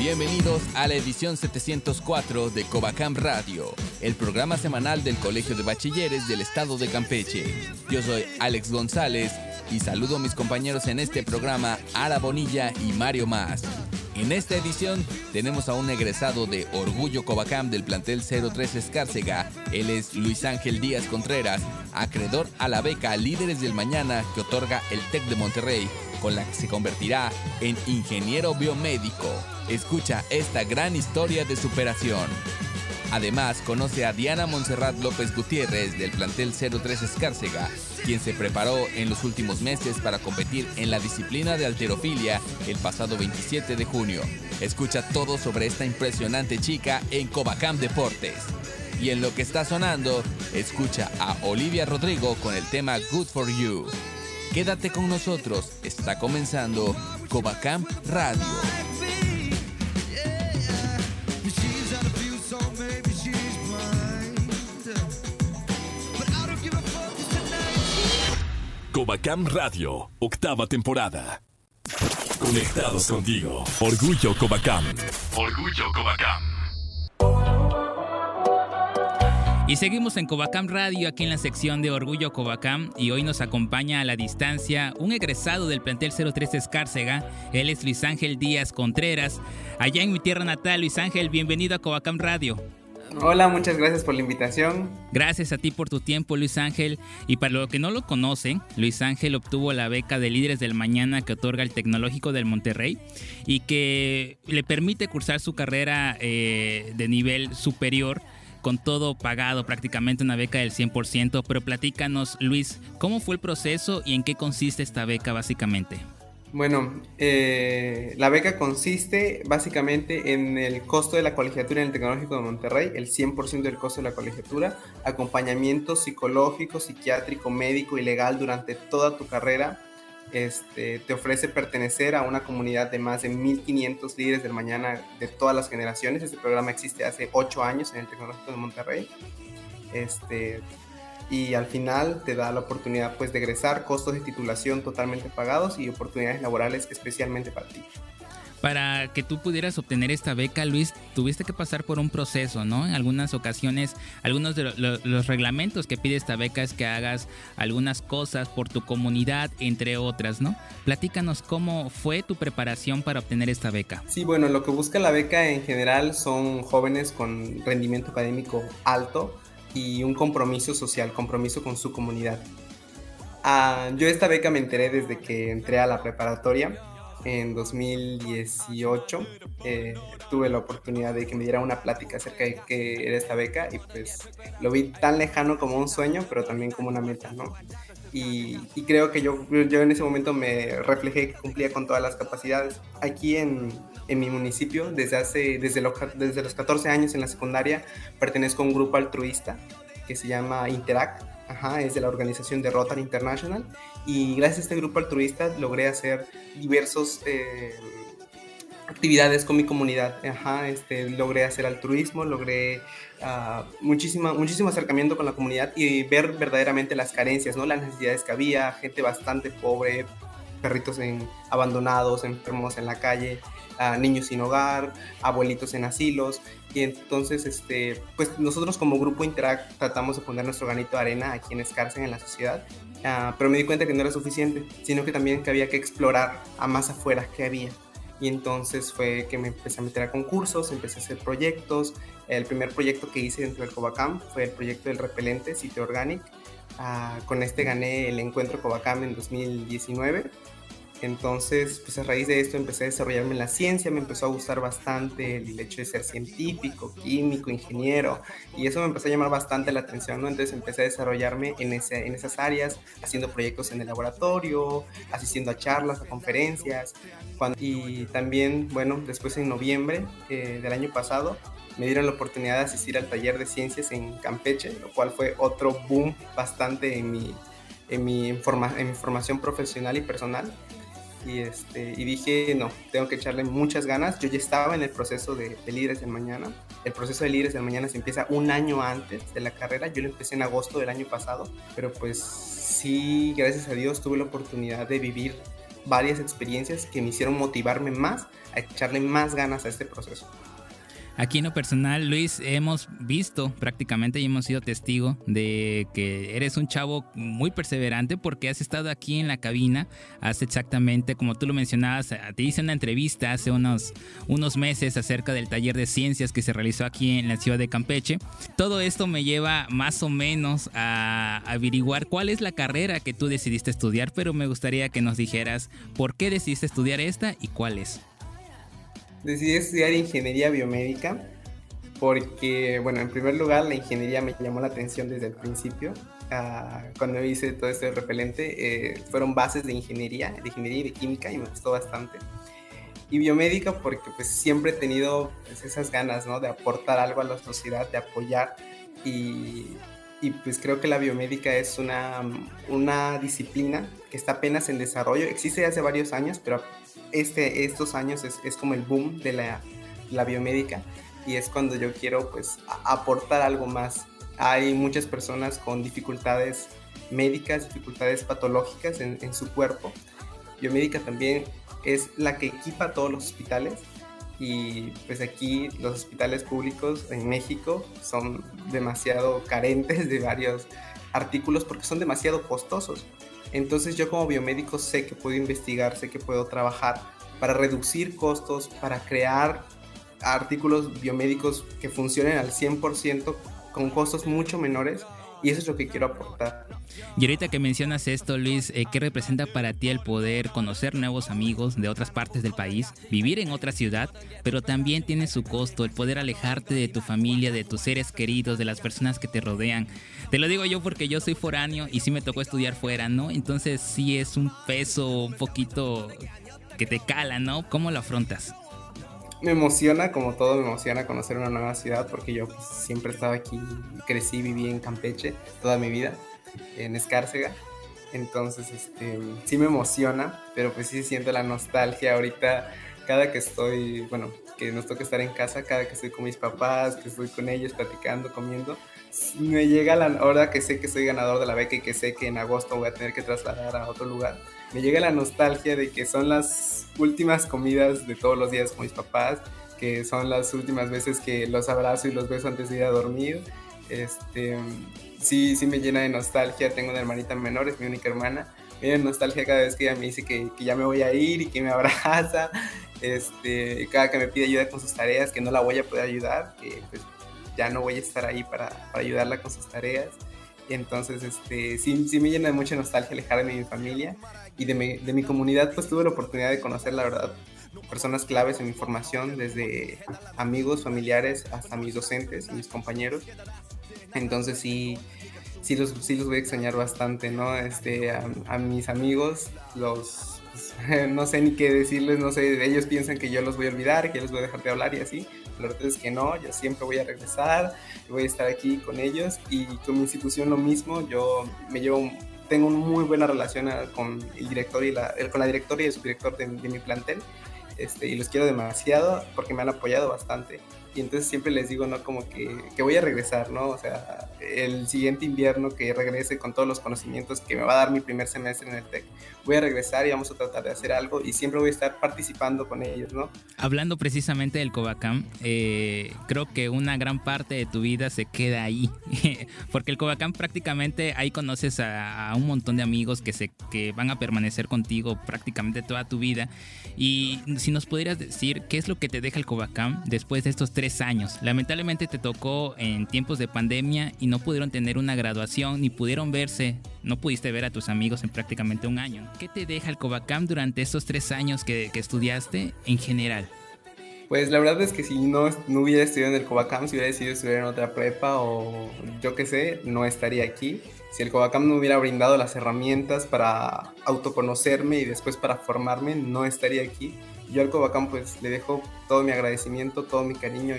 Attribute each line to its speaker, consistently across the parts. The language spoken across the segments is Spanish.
Speaker 1: Bienvenidos a la edición 704 de Covacam Radio, el programa semanal del Colegio de Bachilleres del Estado de Campeche. Yo soy Alex González y saludo a mis compañeros en este programa, Ara Bonilla y Mario Más. En esta edición tenemos a un egresado de Orgullo Covacam del plantel 03 Escárcega. Él es Luis Ángel Díaz Contreras, acreedor a la beca Líderes del Mañana que otorga el TEC de Monterrey, con la que se convertirá en ingeniero biomédico. Escucha esta gran historia de superación. Además, conoce a Diana Montserrat López Gutiérrez del plantel 03 Escárcega, quien se preparó en los últimos meses para competir en la disciplina de alterofilia el pasado 27 de junio. Escucha todo sobre esta impresionante chica en Covacam Deportes. Y en lo que está sonando, escucha a Olivia Rodrigo con el tema Good for You. Quédate con nosotros, está comenzando Covacam Radio.
Speaker 2: Covacam Radio, octava temporada. Conectados contigo. Orgullo Covacam. Orgullo Covacam.
Speaker 3: Y seguimos en Covacam Radio, aquí en la sección de Orgullo Covacam, y hoy nos acompaña a la distancia un egresado del plantel 03 Escárcega, él es Luis Ángel Díaz Contreras, allá en mi tierra natal. Luis Ángel, bienvenido a Covacam Radio.
Speaker 4: Hola, muchas gracias por la invitación.
Speaker 3: Gracias a ti por tu tiempo, Luis Ángel. Y para los que no lo conocen, Luis Ángel obtuvo la beca de Líderes del Mañana que otorga el Tecnológico del Monterrey y que le permite cursar su carrera eh, de nivel superior con todo pagado, prácticamente una beca del 100%. Pero platícanos, Luis, ¿cómo fue el proceso y en qué consiste esta beca básicamente?
Speaker 4: Bueno, eh, la beca consiste básicamente en el costo de la colegiatura en el Tecnológico de Monterrey, el 100% del costo de la colegiatura, acompañamiento psicológico, psiquiátrico, médico y legal durante toda tu carrera. Este, te ofrece pertenecer a una comunidad de más de 1500 líderes del mañana de todas las generaciones. Este programa existe hace 8 años en el Tecnológico de Monterrey. Este, y al final te da la oportunidad pues de egresar, costos de titulación totalmente pagados y oportunidades laborales especialmente para ti.
Speaker 3: Para que tú pudieras obtener esta beca, Luis, tuviste que pasar por un proceso, ¿no? En algunas ocasiones, algunos de los reglamentos que pide esta beca es que hagas algunas cosas por tu comunidad, entre otras, ¿no? Platícanos cómo fue tu preparación para obtener esta beca.
Speaker 4: Sí, bueno, lo que busca la beca en general son jóvenes con rendimiento académico alto, y un compromiso social, compromiso con su comunidad. Uh, yo esta beca me enteré desde que entré a la preparatoria en 2018. Eh, tuve la oportunidad de que me diera una plática acerca de qué era esta beca y pues lo vi tan lejano como un sueño, pero también como una meta, ¿no? Y, y creo que yo, yo en ese momento me reflejé que cumplía con todas las capacidades. Aquí en, en mi municipio desde hace desde los, desde los 14 años en la secundaria pertenezco a un grupo altruista que se llama Interact Ajá, es de la organización de Rotary International y gracias a este grupo altruista logré hacer diversos eh, actividades con mi comunidad. Ajá, este, logré hacer altruismo, logré uh, muchísima, muchísimo acercamiento con la comunidad y ver verdaderamente las carencias, ¿no? las necesidades que había, gente bastante pobre, perritos en, abandonados, enfermos en la calle, a niños sin hogar, abuelitos en asilos. Y entonces, este, pues nosotros como grupo Interact tratamos de poner nuestro granito de arena a quienes cárcel en la sociedad. Uh, pero me di cuenta que no era suficiente, sino que también que había que explorar a más afuera que había. Y entonces fue que me empecé a meter a concursos, empecé a hacer proyectos. El primer proyecto que hice dentro del Covacam fue el proyecto del repelente Sitio Organic. Uh, con este gané el encuentro Covacam en 2019 entonces, pues a raíz de esto empecé a desarrollarme en la ciencia, me empezó a gustar bastante el hecho de ser científico, químico, ingeniero, y eso me empezó a llamar bastante la atención, ¿no? Entonces empecé a desarrollarme en, ese, en esas áreas, haciendo proyectos en el laboratorio, asistiendo a charlas, a conferencias, y también, bueno, después en noviembre eh, del año pasado, me dieron la oportunidad de asistir al taller de ciencias en Campeche, lo cual fue otro boom bastante en mi, en mi, en mi formación profesional y personal. Y, este, y dije, no, tengo que echarle muchas ganas. Yo ya estaba en el proceso de, de Líderes del Mañana. El proceso de Líderes del Mañana se empieza un año antes de la carrera. Yo lo empecé en agosto del año pasado, pero pues sí, gracias a Dios tuve la oportunidad de vivir varias experiencias que me hicieron motivarme más a echarle más ganas a este proceso.
Speaker 3: Aquí en lo personal, Luis, hemos visto prácticamente y hemos sido testigo de que eres un chavo muy perseverante porque has estado aquí en la cabina hace exactamente, como tú lo mencionabas, te hice una entrevista hace unos, unos meses acerca del taller de ciencias que se realizó aquí en la ciudad de Campeche. Todo esto me lleva más o menos a averiguar cuál es la carrera que tú decidiste estudiar, pero me gustaría que nos dijeras por qué decidiste estudiar esta y cuál es
Speaker 4: decidí estudiar ingeniería biomédica porque, bueno, en primer lugar, la ingeniería me llamó la atención desde el principio. Ah, cuando hice todo este repelente, eh, fueron bases de ingeniería, de ingeniería y de química, y me gustó bastante. Y biomédica porque pues siempre he tenido pues, esas ganas, ¿no? De aportar algo a la sociedad, de apoyar. Y, y pues creo que la biomédica es una, una disciplina que está apenas en desarrollo. Existe hace varios años, pero este, estos años es, como el boom de la, la, biomédica y es cuando yo quiero pues aportar algo más. Hay muchas personas con dificultades médicas, dificultades patológicas en, en su cuerpo. Biomédica también es la que equipa todos los hospitales y pues aquí los hospitales públicos en México son demasiado carentes de varios artículos porque son demasiado costosos. Entonces yo como biomédico sé que puedo investigar, sé que puedo trabajar para reducir costos, para crear artículos biomédicos que funcionen al 100% con costos mucho menores y eso es lo que quiero aportar.
Speaker 3: Y ahorita que mencionas esto, Luis, eh, ¿qué representa para ti el poder conocer nuevos amigos de otras partes del país, vivir en otra ciudad, pero también tiene su costo el poder alejarte de tu familia, de tus seres queridos, de las personas que te rodean? Te lo digo yo porque yo soy foráneo y sí me tocó estudiar fuera, ¿no? Entonces sí es un peso un poquito que te cala, ¿no? ¿Cómo lo afrontas?
Speaker 4: Me emociona, como todo, me emociona conocer una nueva ciudad porque yo pues, siempre estaba aquí, crecí, viví en Campeche toda mi vida, en Escárcega. Entonces, este, sí me emociona, pero pues sí siento la nostalgia ahorita, cada que estoy, bueno, que nos toca estar en casa, cada que estoy con mis papás, que estoy con ellos platicando, comiendo, me llega la hora que sé que soy ganador de la beca y que sé que en agosto voy a tener que trasladar a otro lugar me llega la nostalgia de que son las últimas comidas de todos los días con mis papás, que son las últimas veces que los abrazo y los beso antes de ir a dormir. Este, sí, sí me llena de nostalgia. Tengo una hermanita menor, es mi única hermana. Me llena de nostalgia cada vez que ella me dice que, que ya me voy a ir y que me abraza. Este, cada que me pide ayuda con sus tareas, que no la voy a poder ayudar, que pues, ya no voy a estar ahí para, para ayudarla con sus tareas. Entonces, este, sí, sí me llena de mucha nostalgia alejarme de mi familia y de mi, de mi comunidad, pues tuve la oportunidad de conocer, la verdad, personas claves en mi formación, desde amigos, familiares, hasta mis docentes, mis compañeros. Entonces sí, sí los, sí los voy a extrañar bastante, ¿no? Este, a, mis amigos, los, pues, no sé ni qué decirles, no sé, ellos piensan que yo los voy a olvidar, que yo los voy a dejar de hablar y así. La verdad es que no, yo siempre voy a regresar, voy a estar aquí con ellos y con mi institución lo mismo, yo me llevo tengo una muy buena relación con el director y la, con la directora y el subdirector de, de mi plantel. Este, y los quiero demasiado porque me han apoyado bastante y entonces siempre les digo, ¿no? Como que, que, voy a regresar, ¿no? O sea, el siguiente invierno que regrese con todos los conocimientos que me va a dar mi primer semestre en el TEC, voy a regresar y vamos a tratar de hacer algo y siempre voy a estar participando con ellos, ¿no?
Speaker 3: Hablando precisamente del Covacam, eh, creo que una gran parte de tu vida se queda ahí, porque el Covacam prácticamente ahí conoces a, a, un montón de amigos que, se, que van a permanecer contigo prácticamente toda tu vida y si nos pudieras decir qué es lo que te deja el Covacam después de estos tres años. Lamentablemente te tocó en tiempos de pandemia y no pudieron tener una graduación ni pudieron verse, no pudiste ver a tus amigos en prácticamente un año. ¿Qué te deja el Covacam durante estos tres años que, que estudiaste en general?
Speaker 4: Pues la verdad es que si no, no hubiera estudiado en el Covacam, si hubiera decidido estudiar en otra prepa o yo qué sé, no estaría aquí. Si el Covacam no hubiera brindado las herramientas para autoconocerme y después para formarme, no estaría aquí yo al Covacam pues le dejo todo mi agradecimiento, todo mi cariño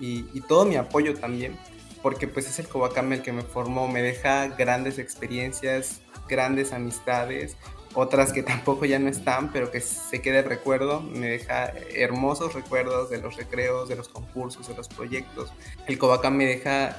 Speaker 4: y, y, todo mi apoyo también, porque pues es el Cobacam el que me formó, me deja grandes experiencias, grandes amistades, otras que tampoco ya no están, pero que se queda el recuerdo, me deja hermosos recuerdos de los recreos, de los concursos, de los proyectos. El Cobacam me deja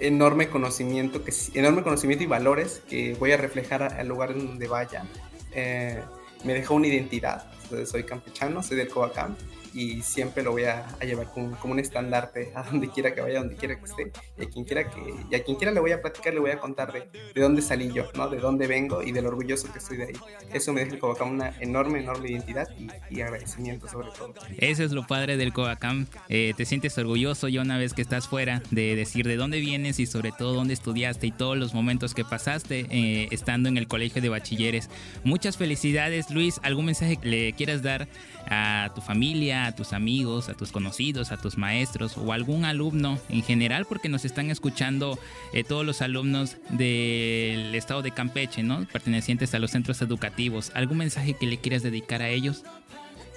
Speaker 4: enorme conocimiento, que, enorme conocimiento y valores que voy a reflejar al lugar en donde vaya. Eh, me dejó una identidad, soy campechano, soy del Cobacam y siempre lo voy a, llevar como, un estandarte a donde quiera que vaya, donde quiera que esté. Y a quien quiera, que, y a quien quiera le voy a platicar, le voy a contar de, de dónde salí yo, ¿no? de dónde vengo y de lo orgulloso que estoy de ahí. Eso me deja el Covacam una enorme, enorme identidad y, agradecimiento sobre todo.
Speaker 3: Eso es lo padre del Covacam. Eh, te sientes orgulloso ya una vez que estás fuera de decir de dónde vienes y sobre todo dónde estudiaste y todos los momentos que pasaste eh, estando en el colegio de bachilleres. Muchas felicidades, Luis. ¿Algún mensaje que le quieras dar a tu familia, a tus amigos, a tus conocidos, a tus maestros o algún alumno en general, porque nos están escuchando eh, todos los alumnos del estado de Campeche, ¿no? Pertenecientes a los centros educativos. ¿Algún mensaje que le quieras dedicar a ellos?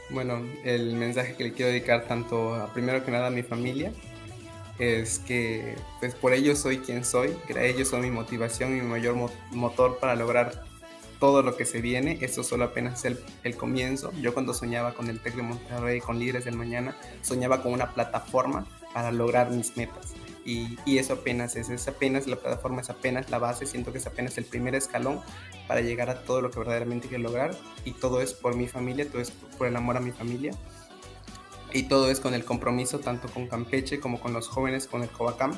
Speaker 4: Bueno, el mensaje que le quiero dedicar tanto a primero que nada a mi familia es que pues por ellos soy quien soy, que ellos son mi motivación mi mayor motor para lograr todo lo que se viene. Esto solo apenas es el, comienzo. Yo cuando soñaba con el TEC de Monterrey, con Líderes del Mañana, soñaba con una plataforma para lograr mis metas. Y, y, eso apenas es, es apenas la plataforma, es apenas la base, siento que es apenas el primer escalón para llegar a todo lo que verdaderamente quiero lograr y todo es por mi familia, todo es por el amor a mi familia y todo es con el compromiso tanto con Campeche como con los jóvenes, con el Covacam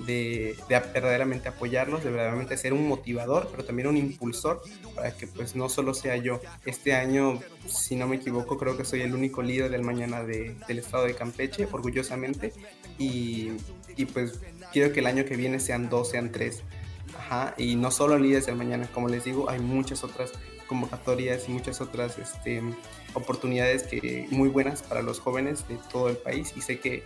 Speaker 4: de, verdaderamente apoyarlos, de verdaderamente ser un motivador, pero también un impulsor para que pues no solo sea yo. Este año, si no me equivoco, creo que soy el único líder del mañana del estado de Campeche, orgullosamente, y, y, pues quiero que el año que viene sean dos, sean tres. Ajá, y no solo líderes del mañana, como les digo, hay muchas otras convocatorias y muchas otras este, oportunidades que muy buenas para los jóvenes de todo el país y sé que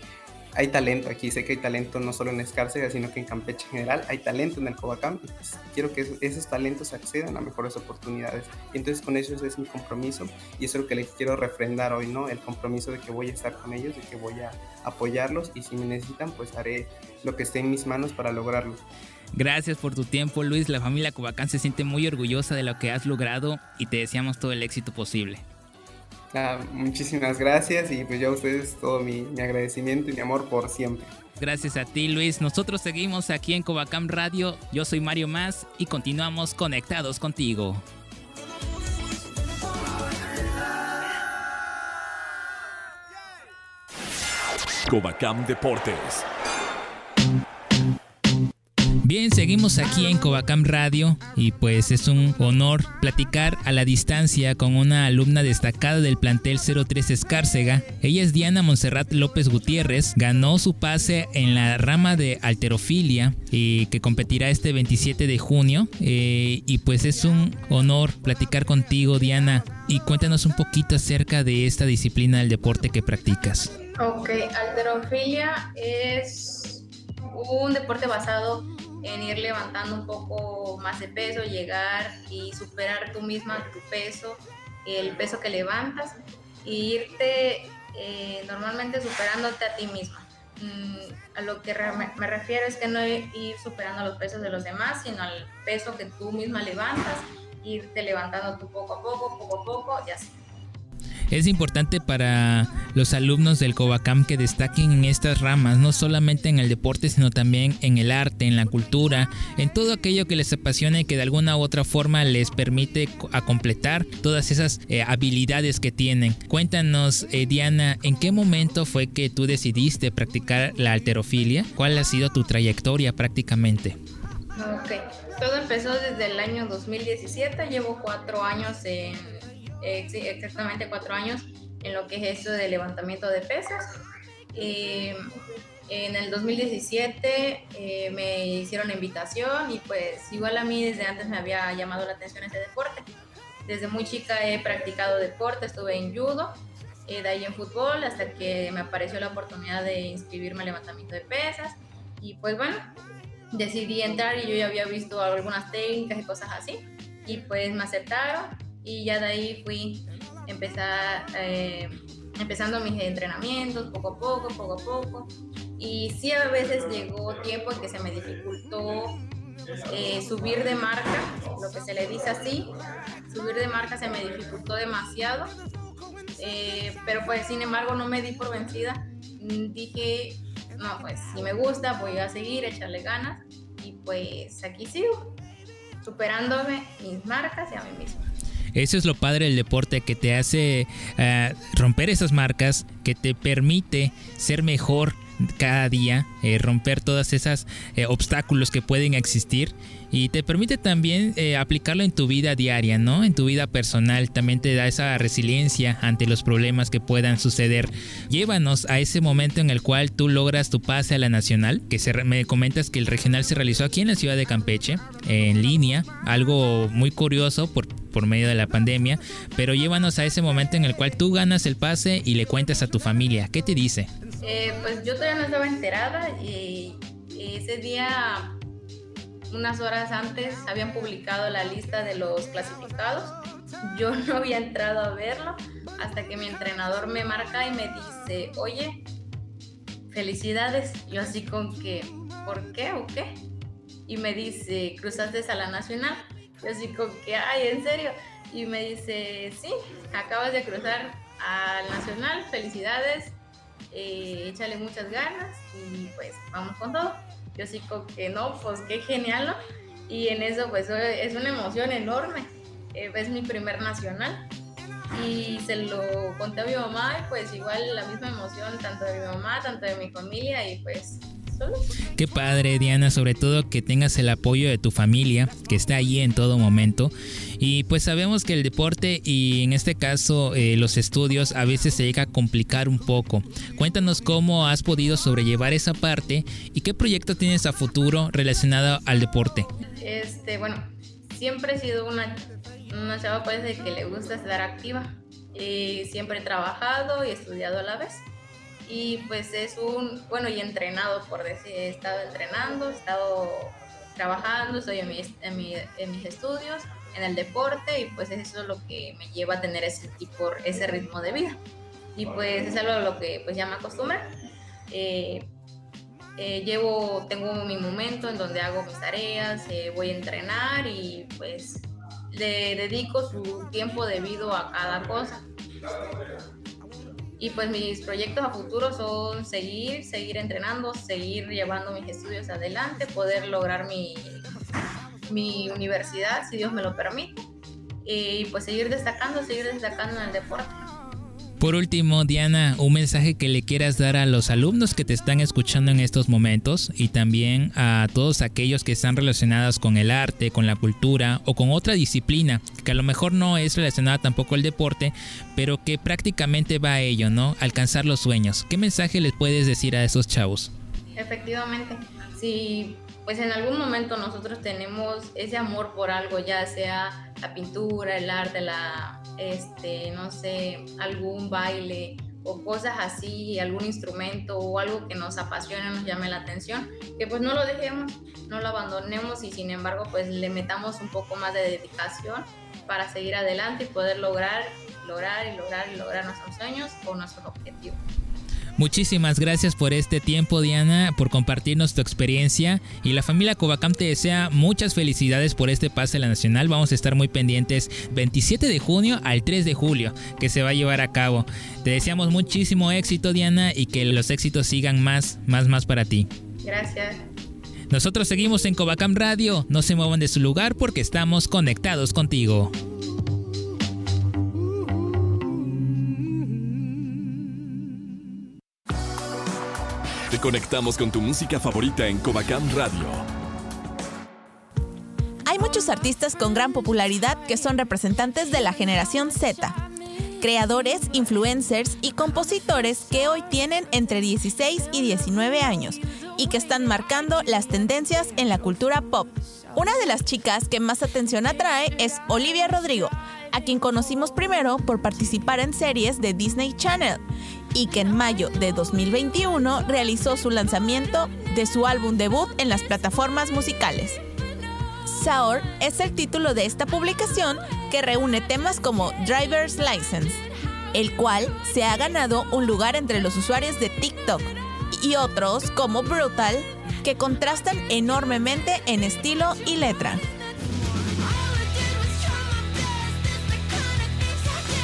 Speaker 4: hay talento aquí, sé que hay talento no solo en Escárcega, sino que en Campeche en general, hay talento en el Covacam y pues, quiero que esos, talentos accedan a mejores oportunidades. Entonces con eso es mi compromiso y eso es lo que les quiero refrendar hoy, ¿no? El compromiso de que voy a estar con ellos, de que voy a apoyarlos y si me necesitan, pues haré lo que esté en mis manos para lograrlo.
Speaker 3: Gracias por tu tiempo, Luis. La familia Covacam se siente muy orgullosa de lo que has logrado y te deseamos todo el éxito posible.
Speaker 4: Ah, muchísimas gracias y pues yo a ustedes todo mi, mi, agradecimiento y mi amor por siempre.
Speaker 3: Gracias a ti Luis, nosotros seguimos aquí en Covacam Radio, yo soy Mario Más y continuamos conectados contigo.
Speaker 2: Covacam Deportes
Speaker 3: Bien, seguimos aquí en Covacam Radio y pues es un honor platicar a la distancia con una alumna destacada del plantel 03 Escárcega. Ella es Diana Monserrat López Gutiérrez, ganó su pase en la rama de alterofilia y que competirá este 27 de junio eh, y pues es un honor platicar contigo Diana y cuéntanos un poquito acerca de esta disciplina del deporte que practicas.
Speaker 5: Ok, alterofilia es un deporte basado en ir levantando un poco más de peso, llegar y superar tú misma tu peso, el peso que levantas, e irte eh, normalmente superándote a ti misma. Mm, a lo que me refiero es que no ir superando los pesos de los demás, sino al peso que tú misma levantas, irte levantando tú poco a poco, poco a poco y así.
Speaker 3: Es importante para los alumnos del Covacam que destaquen en estas ramas, no solamente en el deporte, sino también en el arte, en la cultura, en todo aquello que les apasiona y que de alguna u otra forma les permite a completar todas esas eh, habilidades que tienen. Cuéntanos, eh, Diana, ¿en qué momento fue que tú decidiste practicar la alterofilia? ¿Cuál ha sido tu trayectoria prácticamente?
Speaker 5: Todo empezó desde el año 2017, llevo cuatro años en exactamente cuatro años en lo que es esto de levantamiento de pesas. Eh, en el 2017 eh, me hicieron la invitación y pues igual a mí desde antes me había llamado la atención este deporte. Desde muy chica he practicado deporte, estuve en judo, eh, de ahí en fútbol, hasta que me apareció la oportunidad de inscribirme al levantamiento de pesas. Y pues bueno, decidí entrar y yo ya había visto algunas técnicas y cosas así. Y pues me aceptaron y ya de ahí fui, empezar eh, empezando mis entrenamientos poco a poco, poco a poco. Y sí a veces llegó tiempo en que se me dificultó eh, subir de marca, lo que se le dice así, subir de marca se me dificultó demasiado, eh, pero pues sin embargo no me di por vencida, dije, no, pues si me gusta voy a seguir, echarle ganas y pues aquí sigo, superándome mis marcas y a mí misma.
Speaker 3: Eso es lo padre del deporte que te hace uh, romper esas marcas, que te permite ser mejor cada día, eh, romper todas esas eh, obstáculos que pueden existir y te permite también eh, aplicarlo en tu vida diaria, ¿no? En tu vida personal, también te da esa resiliencia ante los problemas que puedan suceder. Llévanos a ese momento en el cual tú logras tu pase a la nacional, que se, me comentas que el regional se realizó aquí en la ciudad de Campeche, en línea, algo muy curioso por, por medio de la pandemia, pero llévanos a ese momento en el cual tú ganas el pase y le cuentas a tu familia. ¿Qué te dice?
Speaker 5: Eh, pues yo todavía no estaba enterada y, ese día, unas horas antes, habían publicado la lista de los clasificados. Yo no había entrado a verlo hasta que mi entrenador me marca y me dice, oye, felicidades. Yo así con que, ¿por qué o qué? Y me dice, cruzaste a la nacional. Yo así con que, ay, ¿en serio? Y me dice, sí, acabas de cruzar al nacional, felicidades eh, échale muchas ganas y pues vamos con todo. Yo sí que no, pues qué genial, ¿no? Y en eso pues es una emoción enorme. Eh, es mi primer nacional y se lo conté a mi mamá y pues igual la misma emoción tanto de mi mamá, tanto de mi familia y pues
Speaker 3: Qué padre, Diana, sobre todo que tengas el apoyo de tu familia, que está ahí en todo momento. Y pues sabemos que el deporte y en este caso eh, los estudios a veces se llega a complicar un poco. Cuéntanos cómo has podido sobrellevar esa parte y qué proyecto tienes a futuro relacionado al deporte.
Speaker 5: Este, bueno, siempre he sido una, una chava pues, que le gusta estar activa. y siempre he trabajado y estudiado a la vez y pues es un, bueno, y entrenado, por decir, he estado entrenando, he estado trabajando, estoy en, en, mis estudios, en el deporte y pues eso es lo que me lleva a tener ese tipo, ese ritmo de vida. Y pues es algo a lo que pues ya me acostumbré. Eh, eh, llevo, tengo mi momento en donde hago mis tareas, eh, voy a entrenar y pues le dedico su tiempo debido a cada cosa. Y pues mis proyectos a futuro son seguir, seguir entrenando, seguir llevando mis estudios adelante, poder lograr mi, mi universidad, si Dios me lo permite, y pues seguir destacando, seguir destacando en el deporte.
Speaker 3: Por último, Diana, un mensaje que le quieras dar a los alumnos que te están escuchando en estos momentos y también a todos aquellos que están relacionados con el arte, con la cultura o con otra disciplina, que a lo mejor no es relacionada tampoco al deporte, pero que prácticamente va a ello, ¿no? Alcanzar los sueños. ¿Qué mensaje les puedes decir a esos chavos?
Speaker 5: Efectivamente, si pues en algún momento nosotros tenemos ese amor por algo, ya sea la pintura, el arte, la este, no sé, algún baile o cosas así, algún instrumento o algo que nos apasione, nos llame la atención, que pues no lo dejemos, no lo abandonemos y sin embargo pues le metamos un poco más de dedicación para seguir adelante y poder lograr, lograr y lograr y lograr nuestros sueños o nuestros objetivos.
Speaker 3: Muchísimas gracias por este tiempo, Diana, por compartirnos tu experiencia. Y la familia Covacam te desea muchas felicidades por este pase a la Nacional. Vamos a estar muy pendientes 27 de junio al 3 de julio, que se va a llevar a cabo. Te deseamos muchísimo éxito, Diana, y que los éxitos sigan más, más, más para ti.
Speaker 5: Gracias.
Speaker 3: Nosotros seguimos en Covacam Radio. No se muevan de su lugar porque estamos conectados contigo.
Speaker 2: Conectamos con tu música favorita en Covacam Radio.
Speaker 6: Hay muchos artistas con gran popularidad que son representantes de la generación Z. Creadores, influencers y compositores que hoy tienen entre 16 y 19 años y que están marcando las tendencias en la cultura pop. Una de las chicas que más atención atrae es Olivia Rodrigo, a quien conocimos primero por participar en series de Disney Channel y que en mayo de 2021 realizó su lanzamiento de su álbum debut en las plataformas musicales. Sour es el título de esta publicación que reúne temas como Driver's License, el cual se ha ganado un lugar entre los usuarios de TikTok y otros como Brutal, que contrastan enormemente en estilo y letra.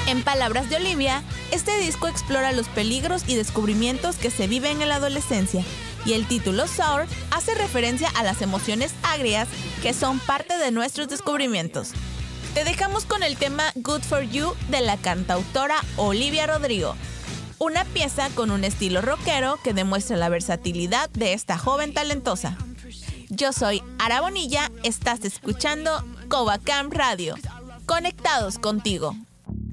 Speaker 6: En palabras de Olivia, este disco explora los peligros y descubrimientos que se viven en la adolescencia, y el título Sour hace referencia a las emociones agrias que son parte de nuestros descubrimientos. Te dejamos con el tema Good for You de la cantautora Olivia Rodrigo, una pieza con un estilo rockero que demuestra la versatilidad de esta joven talentosa. Yo soy Ara Bonilla, estás escuchando Covacam Radio. Conectados contigo.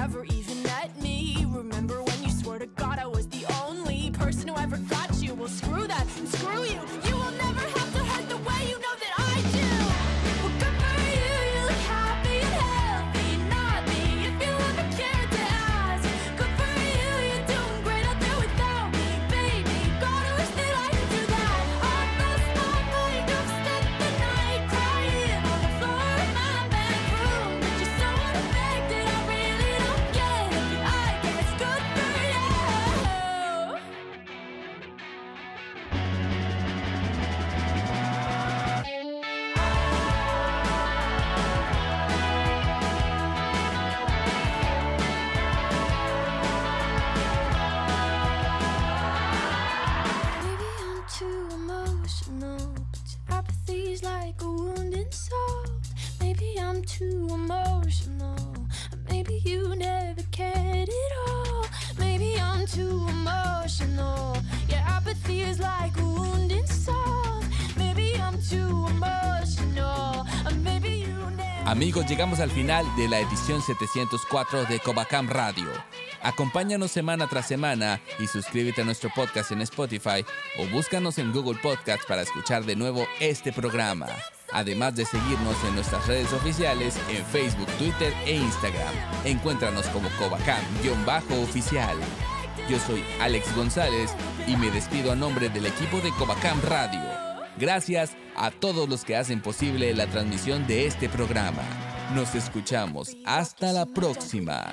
Speaker 7: never eat.
Speaker 1: Amigos, llegamos al final de la edición 704 de Covacam Radio. Acompáñanos semana tras semana y suscríbete a nuestro podcast en Spotify o búscanos en Google Podcast para escuchar de nuevo este programa. Además de seguirnos en nuestras redes oficiales en Facebook, Twitter e Instagram. Encuéntranos como Covacam-oficial. Yo soy Alex González y me despido a nombre del equipo de Covacam Radio. Gracias a todos los que hacen posible la transmisión de este programa. Nos escuchamos. Hasta la próxima.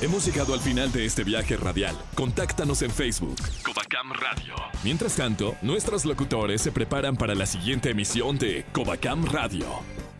Speaker 2: Hemos llegado al final de este viaje radial. Contáctanos en Facebook. Covacam Radio. Mientras tanto, nuestros locutores se preparan para la siguiente emisión de Covacam Radio.